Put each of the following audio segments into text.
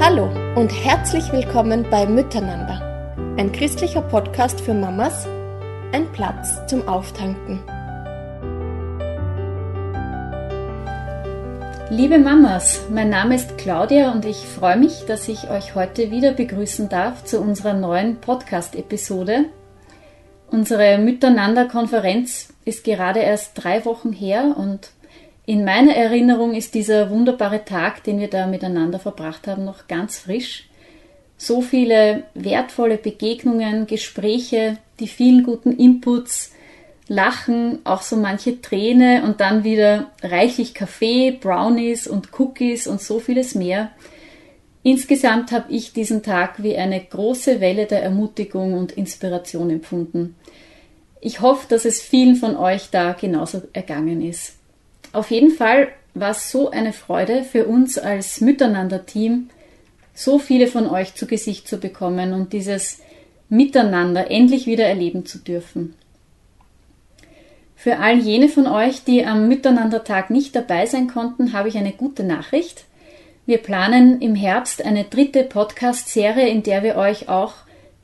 Hallo und herzlich willkommen bei Miteinander, ein christlicher Podcast für Mamas, ein Platz zum Auftanken. Liebe Mamas, mein Name ist Claudia und ich freue mich, dass ich euch heute wieder begrüßen darf zu unserer neuen Podcast-Episode. Unsere Miteinander-Konferenz ist gerade erst drei Wochen her und in meiner Erinnerung ist dieser wunderbare Tag, den wir da miteinander verbracht haben, noch ganz frisch. So viele wertvolle Begegnungen, Gespräche, die vielen guten Inputs, Lachen, auch so manche Träne und dann wieder reichlich Kaffee, Brownies und Cookies und so vieles mehr. Insgesamt habe ich diesen Tag wie eine große Welle der Ermutigung und Inspiration empfunden. Ich hoffe, dass es vielen von euch da genauso ergangen ist. Auf jeden Fall war es so eine Freude für uns als Miteinander-Team, so viele von euch zu Gesicht zu bekommen und dieses Miteinander endlich wieder erleben zu dürfen. Für all jene von euch, die am Miteinandertag nicht dabei sein konnten, habe ich eine gute Nachricht. Wir planen im Herbst eine dritte Podcast-Serie, in der wir euch auch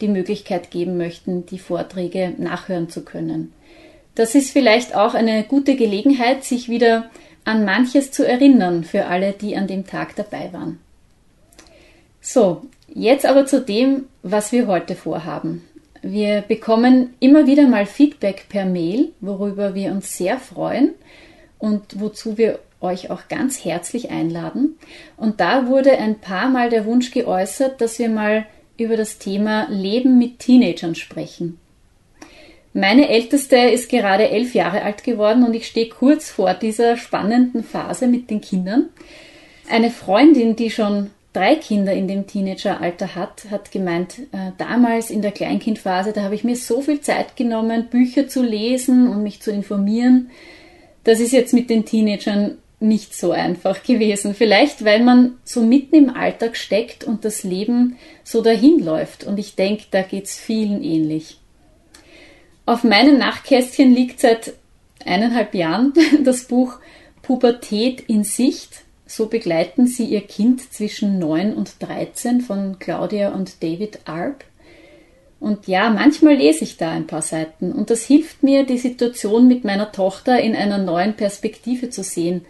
die Möglichkeit geben möchten, die Vorträge nachhören zu können. Das ist vielleicht auch eine gute Gelegenheit, sich wieder an manches zu erinnern für alle, die an dem Tag dabei waren. So, jetzt aber zu dem, was wir heute vorhaben. Wir bekommen immer wieder mal Feedback per Mail, worüber wir uns sehr freuen und wozu wir euch auch ganz herzlich einladen. Und da wurde ein paar Mal der Wunsch geäußert, dass wir mal über das Thema Leben mit Teenagern sprechen. Meine Älteste ist gerade elf Jahre alt geworden und ich stehe kurz vor dieser spannenden Phase mit den Kindern. Eine Freundin, die schon drei Kinder in dem Teenageralter hat, hat gemeint, äh, damals in der Kleinkindphase, da habe ich mir so viel Zeit genommen, Bücher zu lesen und mich zu informieren. Das ist jetzt mit den Teenagern nicht so einfach gewesen. Vielleicht, weil man so mitten im Alltag steckt und das Leben so dahin läuft. Und ich denke, da geht es vielen ähnlich. Auf meinem Nachtkästchen liegt seit eineinhalb Jahren das Buch Pubertät in Sicht. So begleiten sie ihr Kind zwischen 9 und 13 von Claudia und David Arp. Und ja, manchmal lese ich da ein paar Seiten und das hilft mir, die Situation mit meiner Tochter in einer neuen Perspektive zu sehen.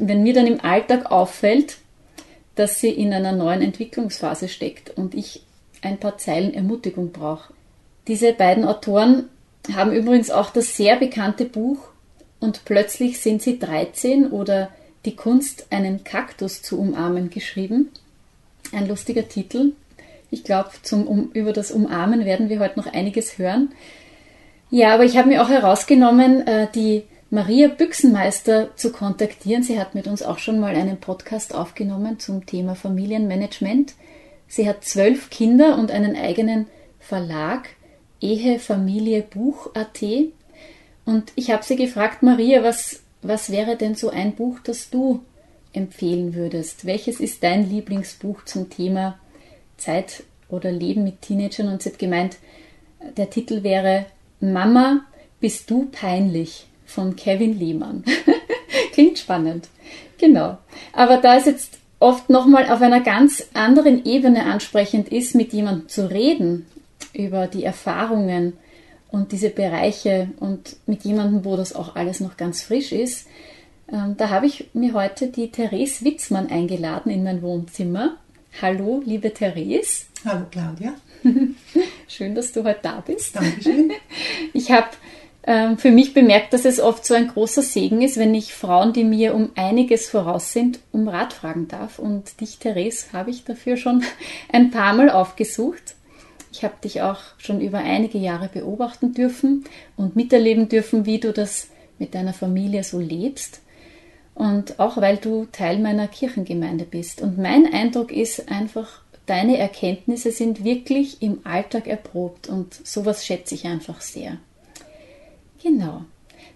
Wenn mir dann im Alltag auffällt, dass sie in einer neuen Entwicklungsphase steckt und ich ein paar Zeilen Ermutigung brauche. Diese beiden Autoren haben übrigens auch das sehr bekannte Buch Und plötzlich sind sie 13 oder Die Kunst, einen Kaktus zu umarmen geschrieben. Ein lustiger Titel. Ich glaube, um, über das Umarmen werden wir heute noch einiges hören. Ja, aber ich habe mir auch herausgenommen, äh, die Maria Büchsenmeister zu kontaktieren. Sie hat mit uns auch schon mal einen Podcast aufgenommen zum Thema Familienmanagement. Sie hat zwölf Kinder und einen eigenen Verlag Ehe, Familie, Buch.at. Und ich habe sie gefragt, Maria, was, was wäre denn so ein Buch, das du empfehlen würdest? Welches ist dein Lieblingsbuch zum Thema Zeit oder Leben mit Teenagern? Und sie hat gemeint, der Titel wäre Mama, bist du peinlich von Kevin Lehmann. Klingt spannend. Genau. Aber da es jetzt oft nochmal auf einer ganz anderen Ebene ansprechend ist, mit jemandem zu reden, über die Erfahrungen und diese Bereiche und mit jemandem, wo das auch alles noch ganz frisch ist. Ähm, da habe ich mir heute die Therese Witzmann eingeladen in mein Wohnzimmer. Hallo, liebe Therese. Hallo, Claudia. Schön, dass du heute da bist. Dankeschön. Ich habe ähm, für mich bemerkt, dass es oft so ein großer Segen ist, wenn ich Frauen, die mir um einiges voraus sind, um Rat fragen darf. Und dich, Therese, habe ich dafür schon ein paar Mal aufgesucht. Ich habe dich auch schon über einige Jahre beobachten dürfen und miterleben dürfen, wie du das mit deiner Familie so lebst. Und auch weil du Teil meiner Kirchengemeinde bist. Und mein Eindruck ist einfach, deine Erkenntnisse sind wirklich im Alltag erprobt und sowas schätze ich einfach sehr. Genau.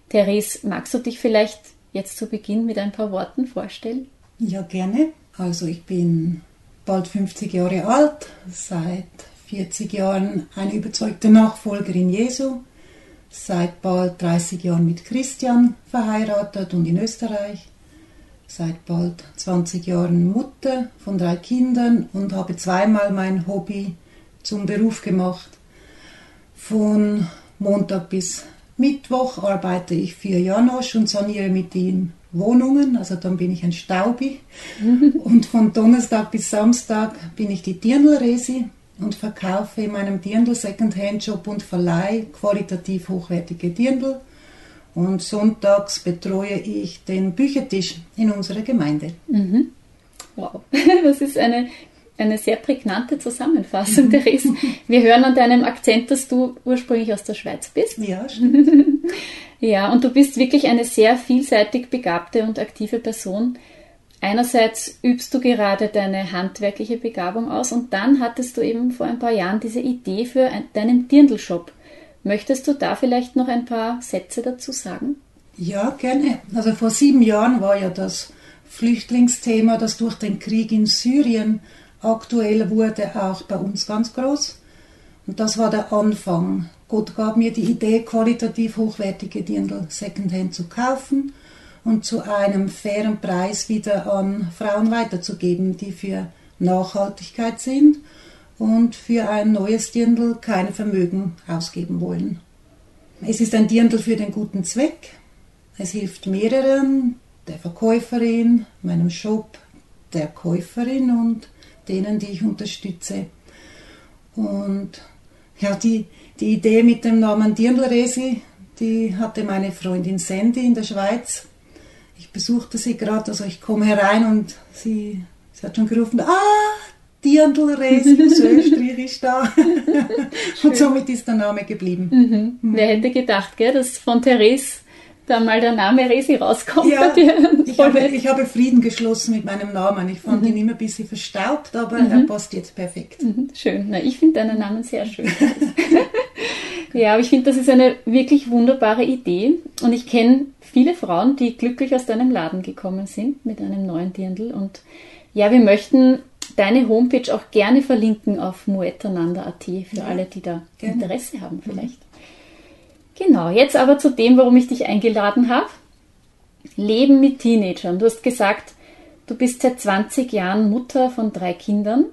Therese, magst du dich vielleicht jetzt zu Beginn mit ein paar Worten vorstellen? Ja, gerne. Also ich bin bald 50 Jahre alt, seit 40 Jahren eine überzeugte Nachfolgerin Jesu, seit bald 30 Jahren mit Christian verheiratet und in Österreich. seit bald 20 Jahren Mutter von drei Kindern und habe zweimal mein Hobby zum Beruf gemacht. Von Montag bis Mittwoch arbeite ich für Janosch und saniere mit ihm Wohnungen, also dann bin ich ein Staubi. und von Donnerstag bis Samstag bin ich die Dirndl-Resi und verkaufe in meinem Dirndl Secondhand Shop und Verleih qualitativ hochwertige Dirndl. Und sonntags betreue ich den Büchertisch in unserer Gemeinde. Mhm. Wow, das ist eine, eine sehr prägnante Zusammenfassung, Therese. Wir hören an deinem Akzent, dass du ursprünglich aus der Schweiz bist. Ja, stimmt. ja, und du bist wirklich eine sehr vielseitig begabte und aktive Person. Einerseits übst du gerade deine handwerkliche Begabung aus und dann hattest du eben vor ein paar Jahren diese Idee für deinen Dirndl-Shop. Möchtest du da vielleicht noch ein paar Sätze dazu sagen? Ja, gerne. Also vor sieben Jahren war ja das Flüchtlingsthema, das durch den Krieg in Syrien aktuell wurde, auch bei uns ganz groß. Und das war der Anfang. Gott gab mir die Idee, qualitativ hochwertige Dirndl Secondhand zu kaufen und zu einem fairen Preis wieder an Frauen weiterzugeben, die für Nachhaltigkeit sind und für ein neues Dirndl keine Vermögen ausgeben wollen. Es ist ein Dirndl für den guten Zweck. Es hilft mehreren, der Verkäuferin, meinem Shop, der Käuferin und denen, die ich unterstütze. Und ja, die, die Idee mit dem Namen Dirndl-Resi, die hatte meine Freundin Sandy in der Schweiz ich besuchte sie gerade, also ich komme herein und sie, sie hat schon gerufen, ah, Dirndl-Resi, Österreich ist da. und somit ist der Name geblieben. Mhm. Mhm. Wer hätte gedacht, gell, dass von Therese da mal der Name Resi rauskommt ja, Ich habe, ich habe, Frieden geschlossen mit meinem Namen. Ich fand mhm. ihn immer ein bisschen verstaubt, aber mhm. er passt jetzt perfekt. Mhm. Schön. Na, ich finde deinen Namen sehr schön. ja, aber ich finde, das ist eine wirklich wunderbare Idee. Und ich kenne viele Frauen, die glücklich aus deinem Laden gekommen sind mit einem neuen Dirndl. Und ja, wir möchten deine Homepage auch gerne verlinken auf muetananda.at für ja, alle, die da gerne. Interesse haben vielleicht. Genau, jetzt aber zu dem, warum ich dich eingeladen habe. Leben mit Teenagern. Du hast gesagt, du bist seit 20 Jahren Mutter von drei Kindern.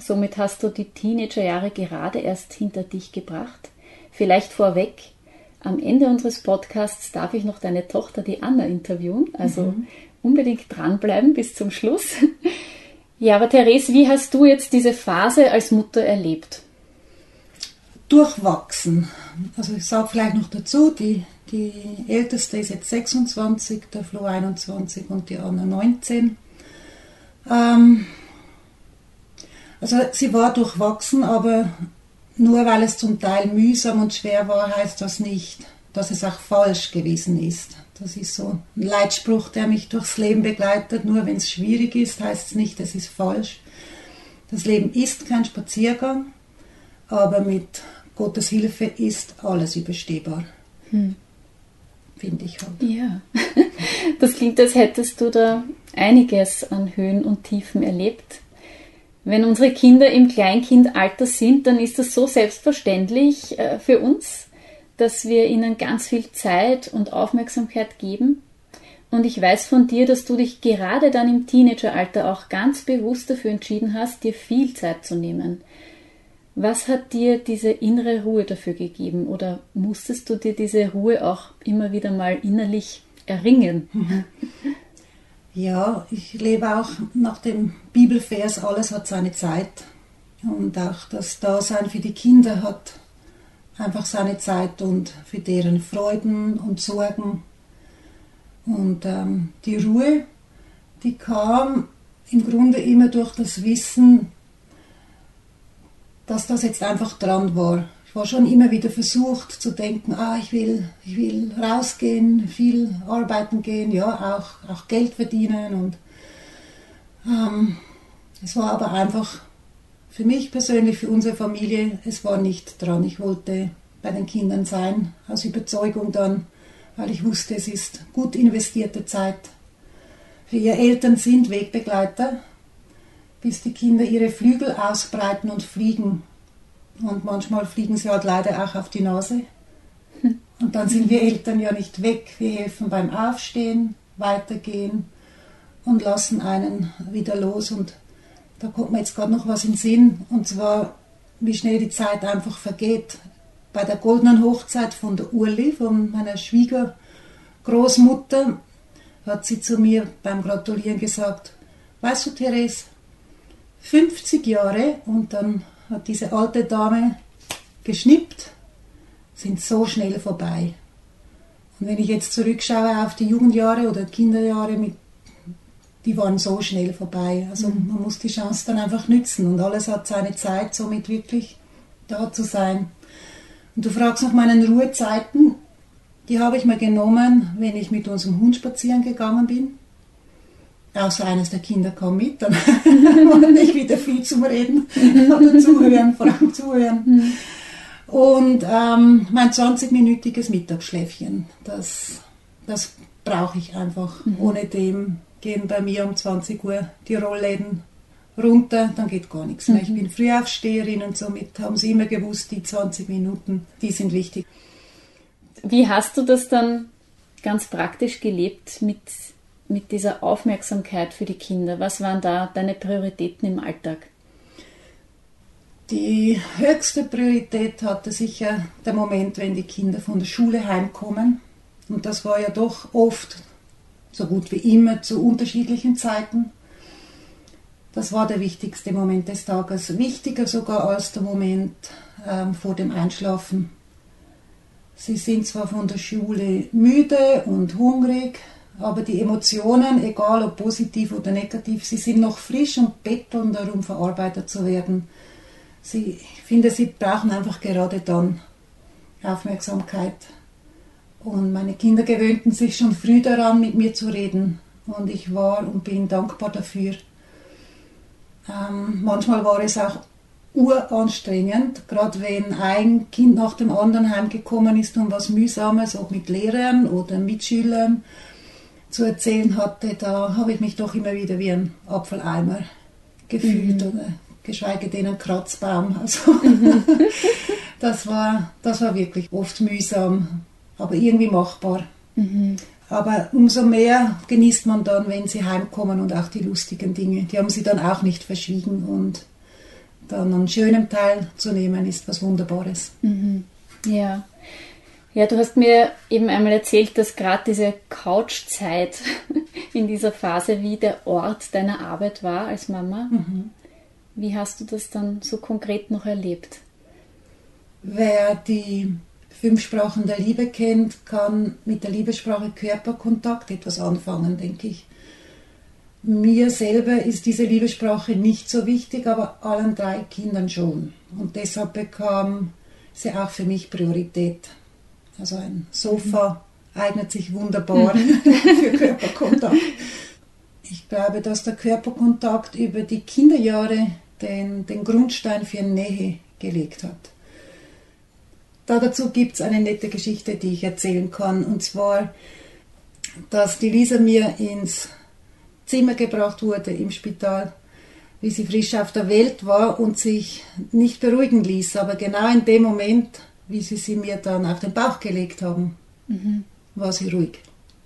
Somit hast du die Teenagerjahre gerade erst hinter dich gebracht. Vielleicht vorweg, am Ende unseres Podcasts darf ich noch deine Tochter, die Anna, interviewen. Also mhm. unbedingt dranbleiben bis zum Schluss. Ja, aber Therese, wie hast du jetzt diese Phase als Mutter erlebt? Durchwachsen. Also ich sage vielleicht noch dazu, die, die älteste ist jetzt 26, der Flo 21 und die Anna 19. Ähm, also sie war durchwachsen, aber nur weil es zum Teil mühsam und schwer war, heißt das nicht, dass es auch falsch gewesen ist. Das ist so ein Leitspruch, der mich durchs Leben begleitet. Nur wenn es schwierig ist, heißt es nicht, es ist falsch. Das Leben ist kein Spaziergang, aber mit Gottes Hilfe ist alles überstehbar. Hm. Finde ich halt. Ja, das klingt, als hättest du da einiges an Höhen und Tiefen erlebt. Wenn unsere Kinder im Kleinkindalter sind, dann ist das so selbstverständlich äh, für uns, dass wir ihnen ganz viel Zeit und Aufmerksamkeit geben. Und ich weiß von dir, dass du dich gerade dann im Teenageralter auch ganz bewusst dafür entschieden hast, dir viel Zeit zu nehmen. Was hat dir diese innere Ruhe dafür gegeben oder musstest du dir diese Ruhe auch immer wieder mal innerlich erringen? Ja, ich lebe auch nach dem Bibelvers, alles hat seine Zeit. Und auch das Dasein für die Kinder hat einfach seine Zeit und für deren Freuden und Sorgen. Und ähm, die Ruhe, die kam im Grunde immer durch das Wissen, dass das jetzt einfach dran war war schon immer wieder versucht zu denken, ah, ich will, ich will rausgehen, viel arbeiten gehen, ja, auch, auch Geld verdienen. Und ähm, es war aber einfach für mich persönlich, für unsere Familie, es war nicht dran. Ich wollte bei den Kindern sein, aus Überzeugung dann, weil ich wusste, es ist gut investierte Zeit. Für ihre Eltern sind Wegbegleiter, bis die Kinder ihre Flügel ausbreiten und fliegen und manchmal fliegen sie halt leider auch auf die Nase. Und dann sind wir Eltern ja nicht weg. Wir helfen beim Aufstehen, Weitergehen und lassen einen wieder los. Und da kommt mir jetzt gerade noch was in den Sinn, und zwar, wie schnell die Zeit einfach vergeht. Bei der goldenen Hochzeit von der Urli, von meiner Schwiegergroßmutter, hat sie zu mir beim Gratulieren gesagt, weißt du, Therese, 50 Jahre und dann hat diese alte Dame geschnippt, sind so schnell vorbei. Und wenn ich jetzt zurückschaue auf die Jugendjahre oder Kinderjahre, mit, die waren so schnell vorbei. Also mhm. man muss die Chance dann einfach nützen und alles hat seine Zeit, somit wirklich da zu sein. Und du fragst nach meinen Ruhezeiten, die habe ich mir genommen, wenn ich mit unserem Hund spazieren gegangen bin. Außer eines der Kinder kam mit, dann war nicht wieder viel zum Reden oder zuhören, vor allem zuhören. Und ähm, mein 20-minütiges Mittagsschläfchen, das, das brauche ich einfach. Mhm. Ohne dem gehen bei mir um 20 Uhr die Rollläden runter, dann geht gar nichts mehr. Mhm. Ich bin Frühaufsteherin und somit haben sie immer gewusst, die 20 Minuten, die sind wichtig. Wie hast du das dann ganz praktisch gelebt mit, mit dieser Aufmerksamkeit für die Kinder? Was waren da deine Prioritäten im Alltag? Die höchste Priorität hatte sicher der Moment, wenn die Kinder von der Schule heimkommen. Und das war ja doch oft, so gut wie immer, zu unterschiedlichen Zeiten. Das war der wichtigste Moment des Tages, wichtiger sogar als der Moment ähm, vor dem Einschlafen. Sie sind zwar von der Schule müde und hungrig, aber die Emotionen, egal ob positiv oder negativ, sie sind noch frisch und betteln darum, verarbeitet zu werden sie, ich finde, sie brauchen einfach gerade dann Aufmerksamkeit. Und meine Kinder gewöhnten sich schon früh daran, mit mir zu reden. Und ich war und bin dankbar dafür. Ähm, manchmal war es auch uranstrengend, gerade wenn ein Kind nach dem anderen heimgekommen ist und was Mühsames, auch mit Lehrern oder Mitschülern zu erzählen hatte, da habe ich mich doch immer wieder wie ein Apfeleimer gefühlt mhm. oder geschweige denn ein Kratzbaum. Also mhm. das, war, das war wirklich oft mühsam, aber irgendwie machbar. Mhm. Aber umso mehr genießt man dann, wenn sie heimkommen und auch die lustigen Dinge. Die haben sie dann auch nicht verschwiegen und dann an schönem Teil zu nehmen, ist was Wunderbares. Mhm. Ja. Ja, du hast mir eben einmal erzählt, dass gerade diese Couchzeit in dieser Phase wie der Ort deiner Arbeit war als Mama. Mhm. Wie hast du das dann so konkret noch erlebt? Wer die fünf Sprachen der Liebe kennt, kann mit der Liebessprache Körperkontakt etwas anfangen, denke ich. Mir selber ist diese Liebessprache nicht so wichtig, aber allen drei Kindern schon. Und deshalb bekam sie auch für mich Priorität. Also ein Sofa mhm. eignet sich wunderbar mhm. für Körperkontakt. Ich glaube, dass der Körperkontakt über die Kinderjahre den, den Grundstein für Nähe gelegt hat. Da dazu gibt es eine nette Geschichte, die ich erzählen kann. Und zwar, dass die Lisa mir ins Zimmer gebracht wurde im Spital, wie sie frisch auf der Welt war und sich nicht beruhigen ließ. Aber genau in dem Moment, wie sie sie mir dann auf den Bauch gelegt haben, mhm. war sie ruhig.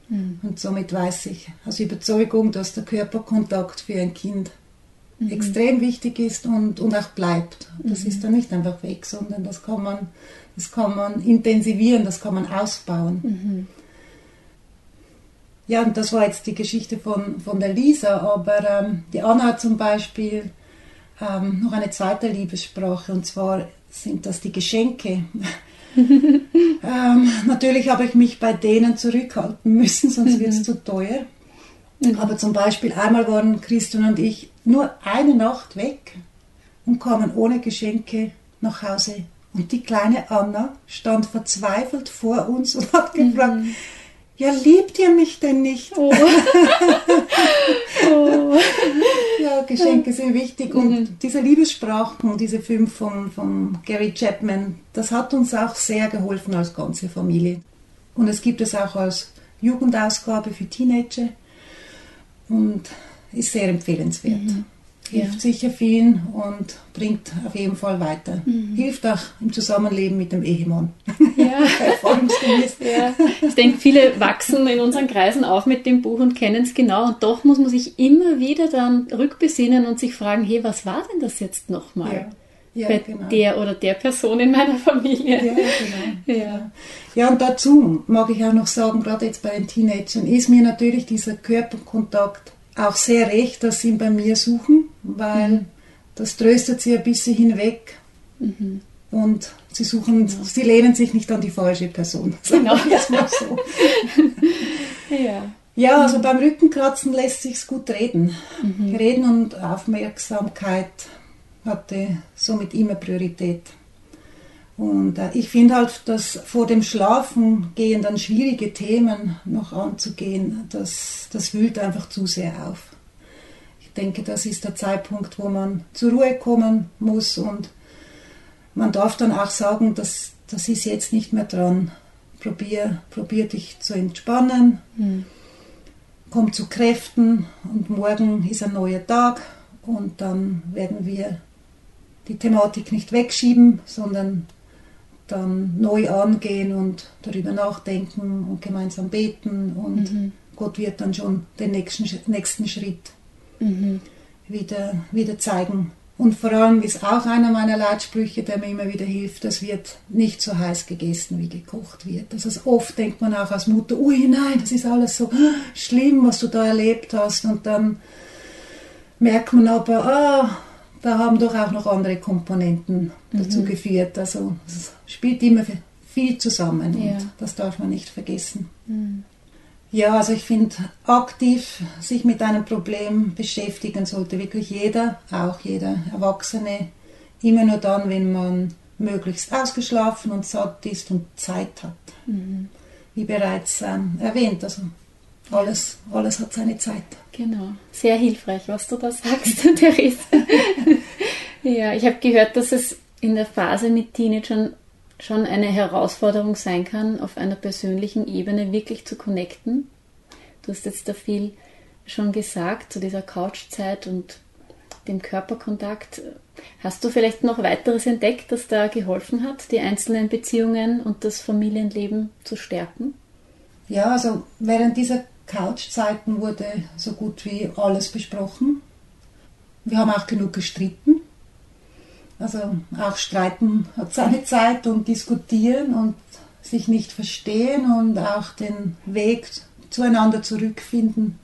Mhm. Und somit weiß ich aus Überzeugung, dass der Körperkontakt für ein Kind mhm. extrem wichtig ist und, und auch bleibt. Das mhm. ist dann nicht einfach weg, sondern das kann man, das kann man intensivieren, das kann man ausbauen. Mhm. Ja, und das war jetzt die Geschichte von, von der Lisa, aber ähm, die Anna hat zum Beispiel ähm, noch eine zweite Liebessprache und zwar sind das die Geschenke. ähm, natürlich habe ich mich bei denen zurückhalten müssen, sonst wird es mhm. zu teuer. Mhm. Aber zum Beispiel einmal waren Christian und ich nur eine Nacht weg und kamen ohne Geschenke nach Hause. Und die kleine Anna stand verzweifelt vor uns und hat gefragt, mhm. Ja, liebt ihr mich denn nicht? Oh. oh. Ja, Geschenke sind wichtig. Und mhm. diese Liebessprachen, diese fünf von, von Gary Chapman, das hat uns auch sehr geholfen als ganze Familie. Und es gibt es auch als Jugendausgabe für Teenager und ist sehr empfehlenswert. Mhm. Hilft Ja. sicher vielen und bringt auf jeden Fall weiter. Hilft auch im Zusammenleben mit dem Ehemann. Ja. Ja, ich denke, viele wachsen in unseren Kreisen auf mit dem Buch und kennen es genau. Und doch muss man sich immer wieder dann rückbesinnen und sich fragen, hey, was war denn das jetzt nochmal? Ja, Bei genau. der oder der Person in meiner Familie. Ja, genau. Ja. Ja, und dazu mag ich auch noch sagen, gerade jetzt bei den Teenagern, ist mir natürlich dieser Körperkontakt auch sehr recht, dass sie ihn bei mir suchen, weil das tröstet sie ein bisschen hinweg und sie suchen, sie lehnen sich nicht an die falsche Person. Genau. Es mal so. Ja. Ja, also beim Rückenkratzen lässt sich's gut reden. Reden und Aufmerksamkeit hatte somit immer Priorität. Und äh, ich finde halt, dass vor dem Schlafen gehen dann schwierige Themen noch anzugehen, das, das wühlt einfach zu sehr auf. Ich denke, das ist der Zeitpunkt, wo man zur Ruhe kommen muss und man darf dann auch sagen, dass das ist jetzt nicht mehr dran. Probier, probier dich zu entspannen, komm zu Kräften und morgen ist ein neuer Tag und dann werden wir die Thematik nicht wegschieben, sondern dann neu angehen und darüber nachdenken und gemeinsam beten und Gott wird dann schon den nächsten, nächsten Schritt wieder, wieder zeigen. Und vor allem ist auch einer meiner Leitsprüche, der mir immer wieder hilft, es wird nicht so heiß gegessen, wie gekocht wird. Also oft denkt man auch als Mutter, ui nein, das ist alles so schlimm, was du da erlebt hast. Und dann merkt man aber, ah, da haben doch auch noch andere Komponenten dazu geführt. Also es spielt immer viel zusammen Ja. und das darf man nicht vergessen. Ja, also ich finde, aktiv sich mit einem Problem beschäftigen sollte wirklich jeder, auch jeder Erwachsene, immer nur dann, wenn man möglichst ausgeschlafen und satt ist und Zeit hat. Wie bereits ähm, erwähnt, also alles, alles hat seine Zeit. Genau. Sehr hilfreich, was du da sagst, Therese. ja, ich habe gehört, dass es in der Phase mit Teenagern schon eine Herausforderung sein kann, auf einer persönlichen Ebene wirklich zu connecten. Du hast jetzt da viel schon gesagt zu dieser Couchzeit und dem Körperkontakt. Hast du vielleicht noch weiteres entdeckt, das da geholfen hat, die einzelnen Beziehungen und das Familienleben zu stärken? Ja, also während dieser Couchzeiten wurde so gut wie alles besprochen. Wir haben auch genug gestritten. Also auch streiten hat seine Zeit und diskutieren und sich nicht verstehen und auch den Weg zueinander zurückfinden.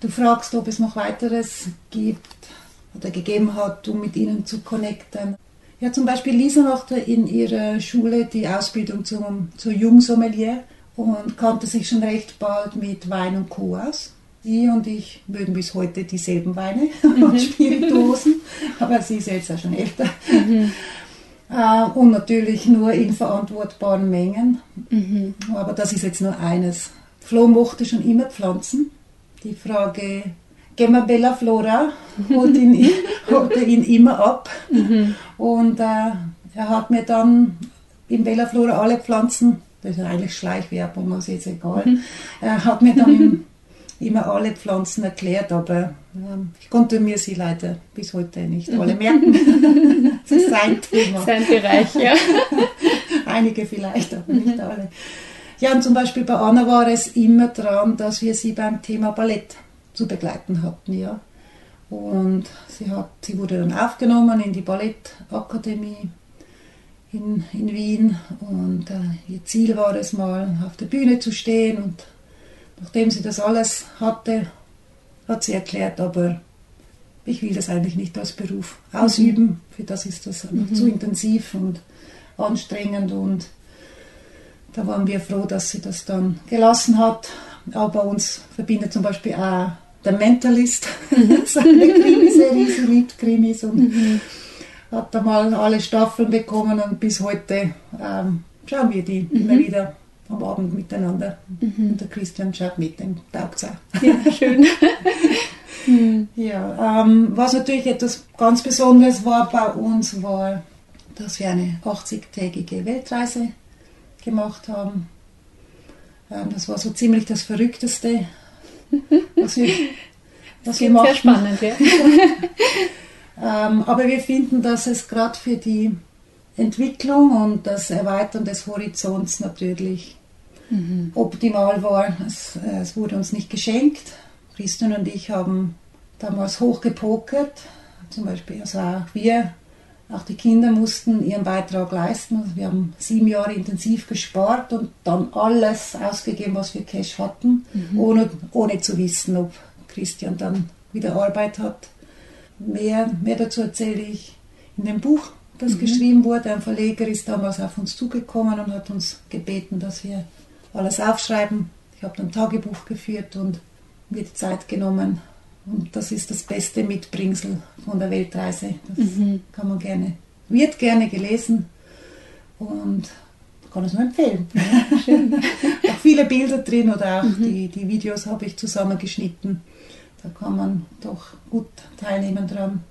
Du fragst, ob es noch weiteres gibt oder gegeben hat, um mit ihnen zu connecten. Ja, zum Beispiel Lisa machte in ihrer Schule die Ausbildung zum, zur Jungsommelier und kannte sich schon recht bald mit Wein und Co. aus. Sie und ich mögen bis heute dieselben Weine und Spirituosen, aber sie ist jetzt auch schon älter. Äh, und natürlich nur in verantwortbaren Mengen. Aber das ist jetzt nur eines. Flo mochte schon immer Pflanzen. Die Frage, gehen wir Bella Flora, holt ihn, holte ihn immer ab. Und äh, er hat mir dann in Bella Flora alle Pflanzen, das ist eigentlich Schleichwerbung, also jetzt egal, er hat mir dann im, immer alle Pflanzen erklärt, aber ähm, ich konnte mir sie leider bis heute nicht alle merken. das ist sein Thema. Sein Bereich, ja. Einige vielleicht, aber nicht alle. Ja, und zum Beispiel bei Anna war es immer dran, dass wir sie beim Thema Ballett zu begleiten hatten, ja. Und sie, hat, sie wurde dann aufgenommen in die Ballettakademie in, in Wien und äh, ihr Ziel war es mal, auf der Bühne zu stehen und nachdem sie das alles hatte, hat sie erklärt, aber ich will das eigentlich nicht als Beruf ausüben, für das ist das einfach zu intensiv und anstrengend und da waren wir froh, dass sie das dann gelassen hat. Aber uns verbindet zum Beispiel auch der Mentalist, seine Krimiserie, sie liebt Krimis und hat da mal alle Staffeln bekommen und bis heute ähm, schauen wir die immer wieder am Abend miteinander. Und der Christian schaut mit, dem taugt auch. ja schön. Ja, ähm, was natürlich etwas ganz Besonderes war bei uns, war, dass wir eine 80-tägige Weltreise gemacht haben. Ähm, das war so ziemlich das Verrückteste, was wir das klingt sehr spannend, ja. ähm, aber wir finden, dass es gerade für die Entwicklung und das Erweitern des Horizonts natürlich mhm. optimal war. Es, es, wurde uns nicht geschenkt. Christian und ich haben damals hochgepokert. Zum Beispiel, also auch wir, auch die Kinder mussten ihren Beitrag leisten. Also wir haben sieben Jahre intensiv gespart und dann alles ausgegeben, was wir Cash hatten, mhm. ohne, ohne zu wissen, ob Christian dann wieder Arbeit hat. Mehr, mehr dazu erzähle ich in dem Buch, das mhm. geschrieben wurde. Ein Verleger ist damals auf uns zugekommen und hat uns gebeten, dass wir alles aufschreiben. Ich habe dann Tagebuch geführt und mir die Zeit genommen. Und das ist das beste Mitbringsel von der Weltreise. Das mhm. kann man gerne, wird gerne gelesen und kann es nur empfehlen. Ja, schön. auch viele Bilder drin oder auch mhm. die, die Videos habe ich zusammengeschnitten. Da kann man doch gut teilnehmen dran.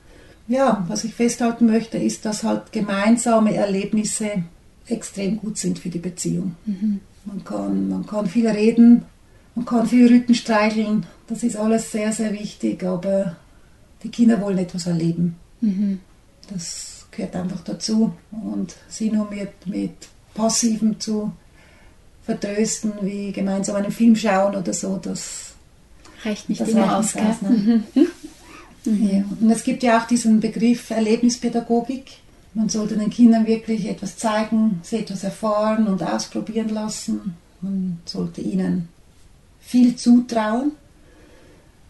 Ja, was ich festhalten möchte, ist, dass halt gemeinsame Erlebnisse extrem gut sind für die Beziehung. Mhm. Man, kann, man kann viel reden, man kann viel Rücken streicheln, das ist alles sehr, sehr wichtig, aber die Kinder wollen etwas erleben. Mhm. Das gehört einfach dazu. Und sie nur mit, mit Passivem zu vertrösten, wie gemeinsam einen Film schauen oder so, das reicht nicht das immer aus. aus ne? mhm. Ja. Und es gibt ja auch diesen Begriff Erlebnispädagogik. Man sollte den Kindern wirklich etwas zeigen, sie etwas erfahren und ausprobieren lassen. Man sollte ihnen viel zutrauen.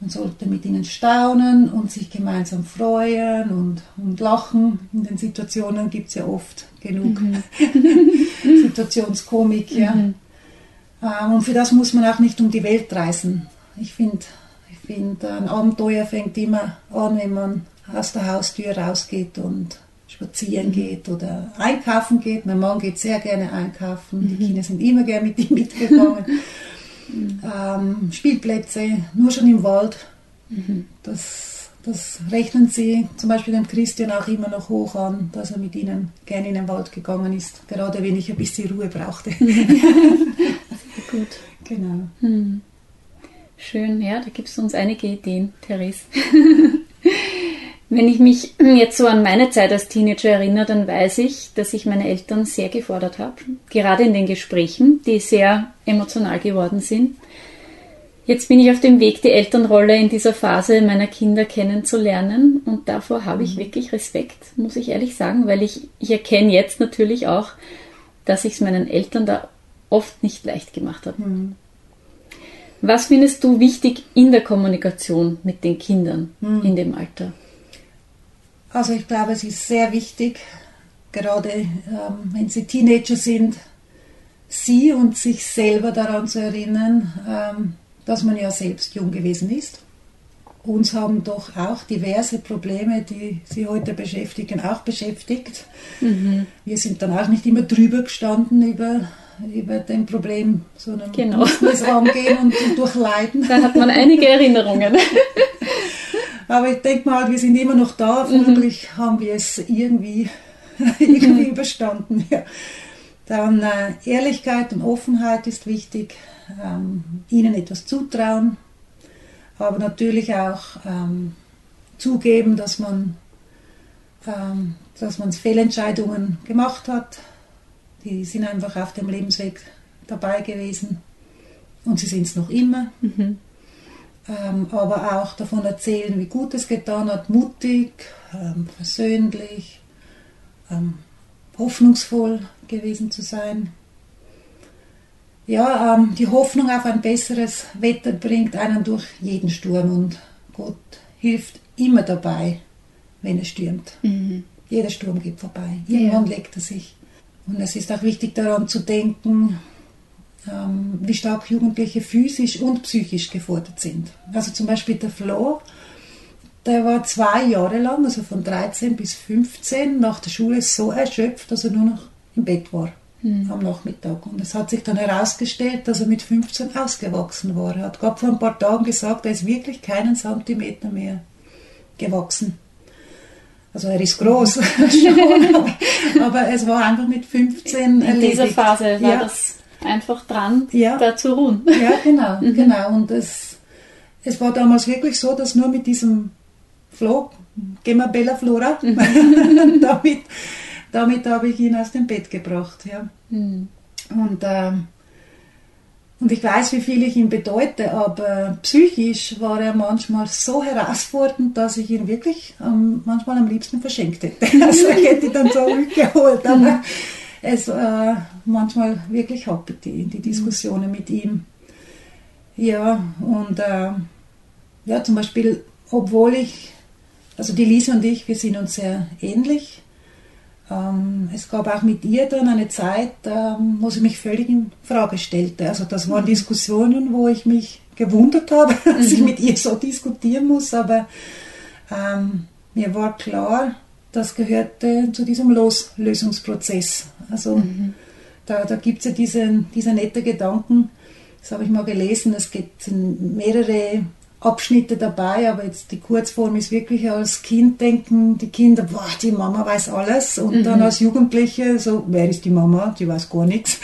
Man sollte mit ihnen staunen und sich gemeinsam freuen und, und lachen. In den Situationen gibt es ja oft genug mhm. Situationskomik. Ja. Mhm. Ähm, und für das muss man auch nicht um die Welt reisen. Ich finde, ich find, ein Abenteuer fängt immer an, wenn man aus der Haustür rausgeht und spazieren geht oder einkaufen geht. Mein Mann geht sehr gerne einkaufen. Die mhm. Kinder sind immer gerne mit ihm mitgegangen. ähm, Spielplätze, nur schon im Wald. Mhm. Das, das rechnen sie zum Beispiel dem Christian auch immer noch hoch an, dass er mit ihnen gerne in den Wald gegangen ist, gerade wenn ich ein bisschen Ruhe brauchte. Gut. Genau. Hm. Schön, ja, da gibt es uns einige Ideen, Therese. Wenn ich mich jetzt so an meine Zeit als Teenager erinnere, dann weiß ich, dass ich meine Eltern sehr gefordert habe. Gerade in den Gesprächen, die sehr emotional geworden sind. Jetzt bin ich auf dem Weg, die Elternrolle in dieser Phase meiner Kinder kennenzulernen und davor habe ich mhm. wirklich Respekt, muss ich ehrlich sagen, weil ich, ich erkenne jetzt natürlich auch, dass ich es meinen Eltern da oft nicht leicht gemacht habe. Mhm. Was findest du wichtig in der Kommunikation mit den Kindern mhm. in dem Alter? Also ich glaube, es ist sehr wichtig, gerade ähm, wenn sie Teenager sind, sie und sich selber daran zu erinnern, ähm, dass man ja selbst jung gewesen ist. Uns haben doch auch diverse Probleme, die sie heute beschäftigen, auch beschäftigt. Mhm. Wir sind dann auch nicht immer drüber gestanden über, über dem Problem, sondern genau. mussten es angehen und, und durchleiden. Da hat man einige Erinnerungen. Aber ich denke mal, wir sind immer noch da. Mhm. Vermutlich mhm. haben wir es irgendwie, irgendwie mhm. überstanden. Ja. Dann äh, Ehrlichkeit und Offenheit ist wichtig. Ähm, ihnen etwas zutrauen. Aber natürlich auch ähm, zugeben, dass man, ähm, dass man Fehlentscheidungen gemacht hat. Die sind einfach auf dem Lebensweg dabei gewesen. Und sie sind es noch immer. Mhm aber auch davon erzählen, wie gut es getan hat, mutig, ähm, versöhnlich, ähm, hoffnungsvoll gewesen zu sein. Ja, ähm, die Hoffnung auf ein besseres Wetter bringt einen durch jeden Sturm und Gott hilft immer dabei, wenn es stürmt. Mhm. Jeder Sturm geht vorbei. Irgendwann ja. legt er sich. Und es ist auch wichtig daran zu denken, ähm, wie stark Jugendliche physisch und psychisch gefordert sind. Also zum Beispiel der Flo, der war zwei Jahre lang, also von 13 bis 15, nach der Schule so erschöpft, dass er nur noch im Bett war mhm. am Nachmittag. Und es hat sich dann herausgestellt, dass er mit 15 ausgewachsen war. Er hat gerade vor ein paar Tagen gesagt, er ist wirklich keinen Zentimeter mehr gewachsen. Also er ist groß schon, aber, aber, es war einfach mit 15 In erledigt. dieser Phase war ja. das einfach dran, ja. da zu ruhen. Ja, genau, mhm. genau. Und es, es war damals wirklich so, dass nur mit diesem Flo, gehen wir Bella Flora, damit, damit habe ich ihn aus dem Bett gebracht. Ja. Mhm. Und, äh, und ich weiß, wie viel ich ihm bedeute, aber psychisch war er manchmal so herausfordernd, dass ich ihn wirklich ähm, manchmal am liebsten verschenkt hätte. Also ich hätte dann so geholt, aber es äh, manchmal wirklich happy, die, die Diskussionen mit ihm. Ja, und äh, ja, zum Beispiel, obwohl ich, also die Lisa und ich, wir sind uns sehr ähnlich. Ähm, es gab auch mit ihr dann eine Zeit, ähm, wo sie mich völlig in Frage stellte. Also das waren mhm. Diskussionen, wo ich mich gewundert habe, dass mhm. ich mit ihr so diskutieren muss, aber ähm, mir war klar, das gehörte zu diesem Loslösungsprozess. Also mhm. da, da gibt es ja diesen, diese nette Gedanken, das habe ich mal gelesen, es gibt mehrere Abschnitte dabei, aber jetzt die Kurzform ist wirklich als Kind denken, die Kinder, boah, die Mama weiß alles und mhm. dann als Jugendliche so, wer ist die Mama? Die weiß gar nichts.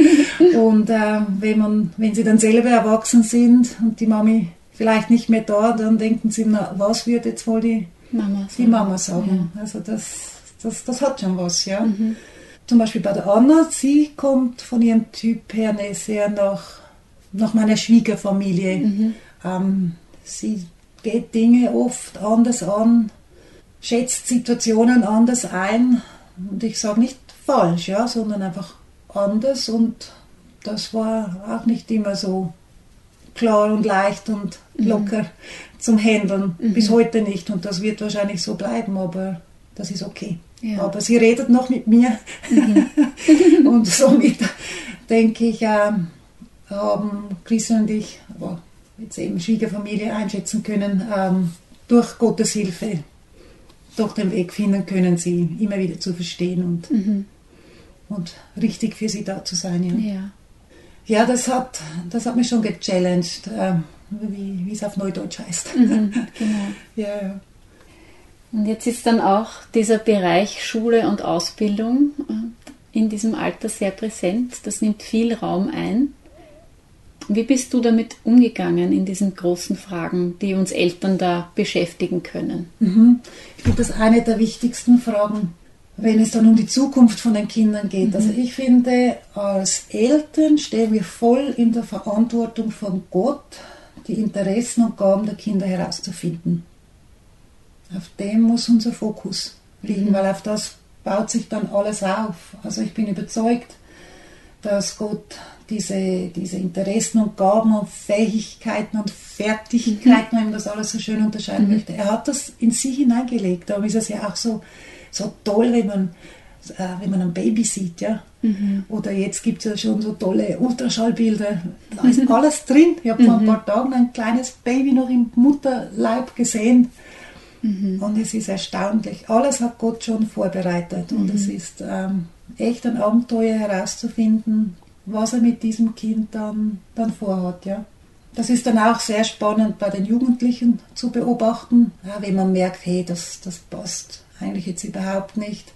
und äh, wenn, man, wenn sie dann selber erwachsen sind und die Mami vielleicht nicht mehr da, dann denken sie, na, was wird jetzt wohl die Mama, die Mama sagen? Ja. Also das, das, das hat schon was, ja. Mhm. Zum Beispiel bei der Anna, sie kommt von ihrem Typ her sehr nach, nach meiner Schwiegerfamilie. Mhm ähm, sie geht Dinge oft anders an, schätzt Situationen anders ein. Und ich sage nicht falsch, ja, sondern einfach anders. Und das war auch nicht immer so klar und leicht und mhm. locker mhm. zum Handeln. Mhm. Bis heute nicht. Und das wird wahrscheinlich so bleiben, aber das ist okay. Ja. Aber sie redet noch mit mir. Mhm. und somit denke ich, äh, haben Christian und ich, aber jetzt eben Schwiegerfamilie einschätzen können, ähm, durch Gottes Hilfe doch den Weg finden können, sie immer wieder zu verstehen und, mhm. und richtig für sie da zu sein. Ja, ja. ja das, hat, das hat mich schon gechallenged, äh, wie, wie es auf Neudeutsch heißt. Mhm, genau. ja, ja. Und jetzt ist dann auch dieser Bereich Schule und Ausbildung äh, in diesem Alter sehr präsent. Das nimmt viel Raum ein. Wie bist du damit umgegangen in diesen großen Fragen, die uns Eltern da beschäftigen können? Mhm. Ich finde das eine der wichtigsten Fragen, wenn es dann um die Zukunft von den Kindern geht. Mhm. Also ich finde, als Eltern stehen wir voll in der Verantwortung von Gott, die Interessen und Gaben der Kinder herauszufinden. Auf dem muss unser Fokus liegen, mhm. weil auf das baut sich dann alles auf. Also ich bin überzeugt, dass Gott diese, diese Interessen und Gaben und Fähigkeiten und Fertigkeiten, mhm. wenn man das alles so schön unterscheiden mhm. möchte, er hat das in sie hineingelegt. Darum ist es ja auch so, so toll, wenn man, äh, wenn man ein Baby sieht. Ja? Mhm. Oder jetzt gibt es ja schon so tolle Ultraschallbilder. Da ist alles drin. Ich habe vor ein mhm. paar Tagen ein kleines Baby noch im Mutterleib gesehen. Mhm. Und es ist erstaunlich. Alles hat Gott schon vorbereitet. Und es ist ähm, echt ein Abenteuer herauszufinden, was er mit diesem Kind dann, dann vorhat. Ja. Das ist dann auch sehr spannend bei den Jugendlichen zu beobachten, ja, wenn man merkt, hey, das, das passt eigentlich jetzt überhaupt nicht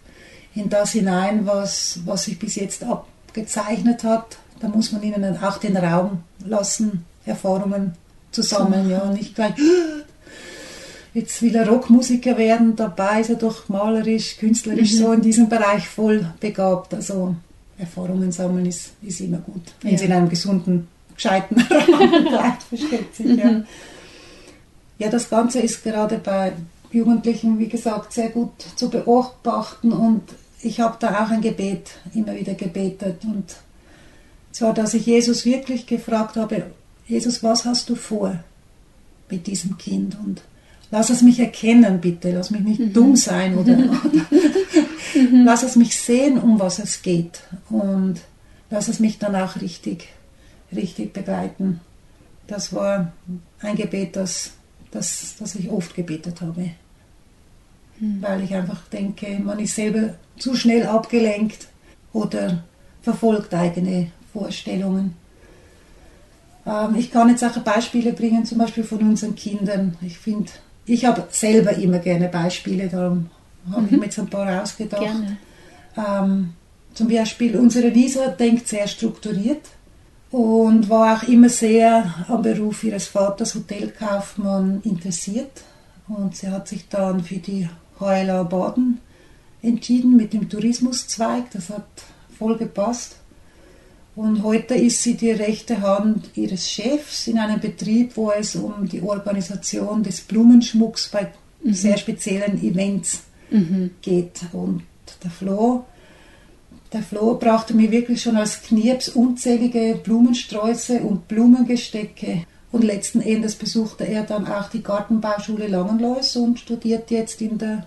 in das hinein, was, was sich bis jetzt abgezeichnet hat. Da muss man ihnen auch den Raum lassen, Erfahrungen zu sammeln, ja, und nicht gleich, jetzt will er Rockmusiker werden, dabei ist er doch malerisch, künstlerisch mhm. so in diesem Bereich voll begabt. Also Erfahrungen sammeln ist, ist immer gut, wenn ja. sie in einem gesunden, gescheiten Rahmen bleibt, versteht sich. Ja. Mhm. ja, das Ganze ist gerade bei Jugendlichen, wie gesagt, sehr gut zu beobachten und ich habe da auch ein Gebet immer wieder gebetet und zwar, dass ich Jesus wirklich gefragt habe, Jesus, was hast du vor mit diesem Kind und lass es mich erkennen, bitte, lass mich nicht mhm. dumm sein oder, oder mhm. lass es mich sehen, um was es geht und lass es mich dann auch richtig, richtig begleiten. Das war ein Gebet, das, das, das ich oft gebetet habe, mhm. weil ich einfach denke, man ist selber zu schnell abgelenkt oder verfolgt eigene Vorstellungen. Ähm, ich kann jetzt auch Beispiele bringen, zum Beispiel von unseren Kindern. Ich finde, ich habe selber immer gerne Beispiele, darum habe mhm. ich mir jetzt ein paar rausgedacht. Ähm, zum Beispiel, unsere Lisa denkt sehr strukturiert, und war auch immer sehr am Beruf ihres Vaters, Hotelkaufmann, interessiert. Und sie hat sich dann für die HLA Baden entschieden mit dem Tourismuszweig. Das hat voll gepasst. Und heute ist sie die rechte Hand ihres Chefs in einem Betrieb, wo es um die Organisation des Blumenschmucks bei mhm. sehr speziellen Events mhm. geht. Und der Flo, der Flo brachte mir wirklich schon als Knirps unzählige Blumensträuße und Blumengestecke. Und letzten Endes besuchte er dann auch die Gartenbauschule Langenlois und studiert jetzt in der